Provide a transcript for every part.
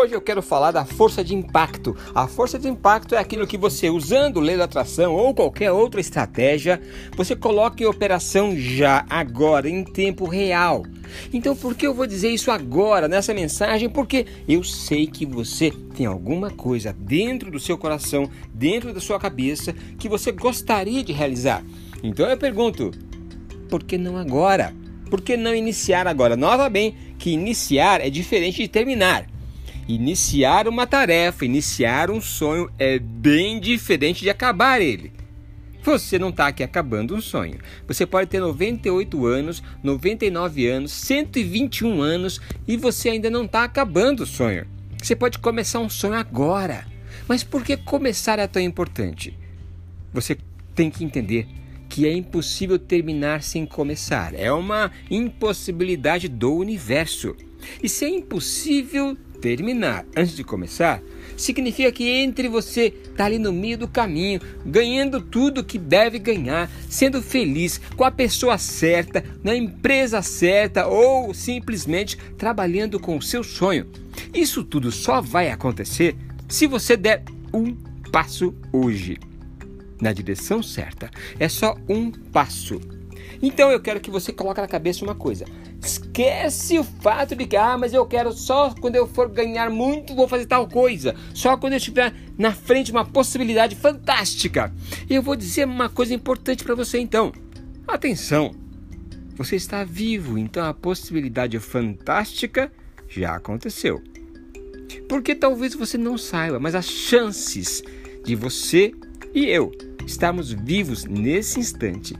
Hoje eu quero falar da força de impacto. A força de impacto é aquilo que você, usando lei da atração ou qualquer outra estratégia, você coloca em operação já, agora, em tempo real. Então, por que eu vou dizer isso agora nessa mensagem? Porque eu sei que você tem alguma coisa dentro do seu coração, dentro da sua cabeça, que você gostaria de realizar. Então eu pergunto: por que não agora? Por que não iniciar agora? Nota bem que iniciar é diferente de terminar. Iniciar uma tarefa, iniciar um sonho é bem diferente de acabar ele. Você não está aqui acabando um sonho. Você pode ter 98 anos, 99 anos, 121 anos e você ainda não está acabando o sonho. Você pode começar um sonho agora. Mas por que começar é tão importante? Você tem que entender que é impossível terminar sem começar. É uma impossibilidade do universo. E se é impossível terminar antes de começar, significa que entre você está ali no meio do caminho, ganhando tudo que deve ganhar, sendo feliz com a pessoa certa, na empresa certa ou simplesmente trabalhando com o seu sonho. Isso tudo só vai acontecer se você der um passo hoje na direção certa. É só um passo. Então eu quero que você coloque na cabeça uma coisa. Esquece o fato de que, ah, mas eu quero só quando eu for ganhar muito, vou fazer tal coisa. Só quando eu estiver na frente uma possibilidade fantástica. Eu vou dizer uma coisa importante para você então. Atenção! Você está vivo, então a possibilidade fantástica já aconteceu. Porque talvez você não saiba, mas as chances de você e eu estarmos vivos nesse instante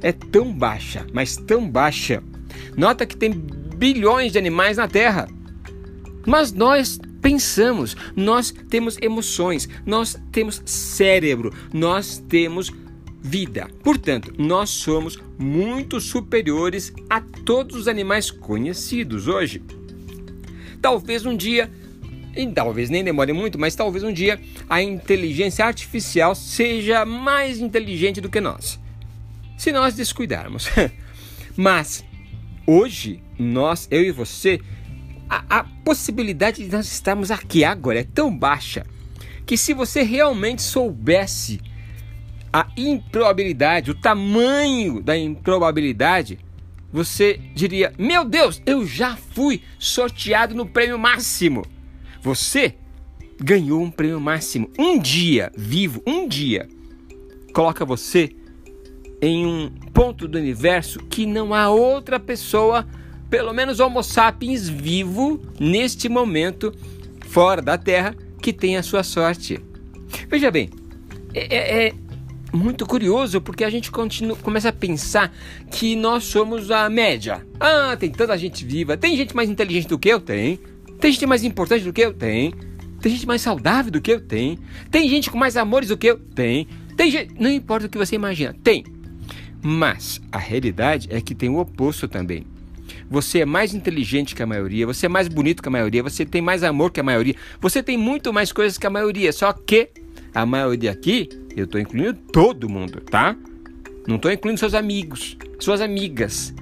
é tão baixa, mas tão baixa. Nota que tem bilhões de animais na Terra. Mas nós pensamos, nós temos emoções, nós temos cérebro, nós temos vida. Portanto, nós somos muito superiores a todos os animais conhecidos hoje. Talvez um dia e talvez nem demore muito, mas talvez um dia a inteligência artificial seja mais inteligente do que nós. Se nós descuidarmos. mas hoje, nós, eu e você, a, a possibilidade de nós estarmos aqui agora é tão baixa que se você realmente soubesse a improbabilidade, o tamanho da improbabilidade, você diria: Meu Deus, eu já fui sorteado no prêmio máximo. Você ganhou um prêmio máximo. Um dia vivo, um dia, coloca você em um ponto do universo que não há outra pessoa, pelo menos Homo sapiens vivo neste momento, fora da Terra, que tenha a sua sorte. Veja bem, é, é, é muito curioso porque a gente continua, começa a pensar que nós somos a média. Ah, tem tanta gente viva, tem gente mais inteligente do que eu? Tem. Tem gente mais importante do que eu? Tem. Tem gente mais saudável do que eu? Tem. Tem gente com mais amores do que eu? Tem. Tem gente. Não importa o que você imagina, tem. Mas a realidade é que tem o oposto também. Você é mais inteligente que a maioria, você é mais bonito que a maioria, você tem mais amor que a maioria, você tem muito mais coisas que a maioria. Só que a maioria aqui, eu estou incluindo todo mundo, tá? Não estou incluindo seus amigos, suas amigas,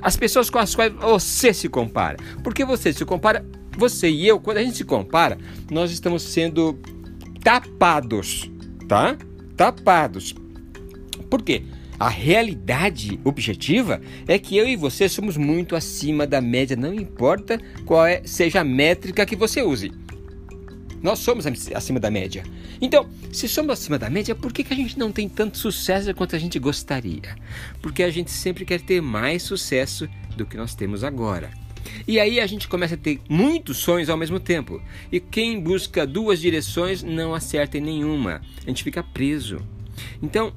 as pessoas com as quais você se compara. Porque você se compara você e eu, quando a gente se compara, nós estamos sendo tapados, tá? Tapados. Por quê? A realidade objetiva é que eu e você somos muito acima da média, não importa qual é, seja a métrica que você use. Nós somos acima da média. Então, se somos acima da média, por que, que a gente não tem tanto sucesso quanto a gente gostaria? Porque a gente sempre quer ter mais sucesso do que nós temos agora. E aí a gente começa a ter muitos sonhos ao mesmo tempo. E quem busca duas direções não acerta em nenhuma. A gente fica preso. Então,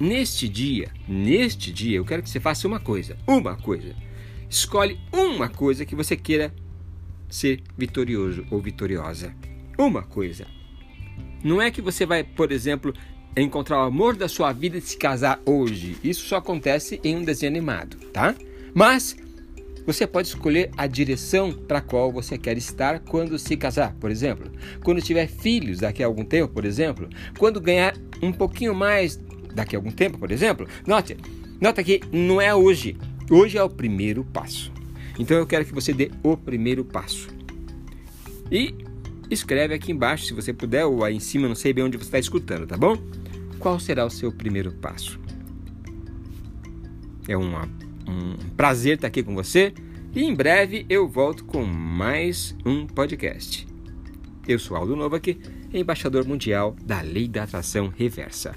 neste dia, neste dia, eu quero que você faça uma coisa. Uma coisa. Escolhe uma coisa que você queira ser vitorioso ou vitoriosa. Uma coisa. Não é que você vai, por exemplo, encontrar o amor da sua vida e se casar hoje. Isso só acontece em um desenho animado, tá? Mas você pode escolher a direção para qual você quer estar quando se casar, por exemplo. Quando tiver filhos daqui a algum tempo, por exemplo. Quando ganhar um pouquinho mais daqui a algum tempo, por exemplo. Note, nota que não é hoje. Hoje é o primeiro passo. Então eu quero que você dê o primeiro passo. E escreve aqui embaixo, se você puder, ou aí em cima, não sei bem onde você está escutando, tá bom? Qual será o seu primeiro passo? É uma, um prazer estar aqui com você e em breve eu volto com mais um podcast. Eu sou Aldo Novak, embaixador mundial da Lei da Atração Reversa.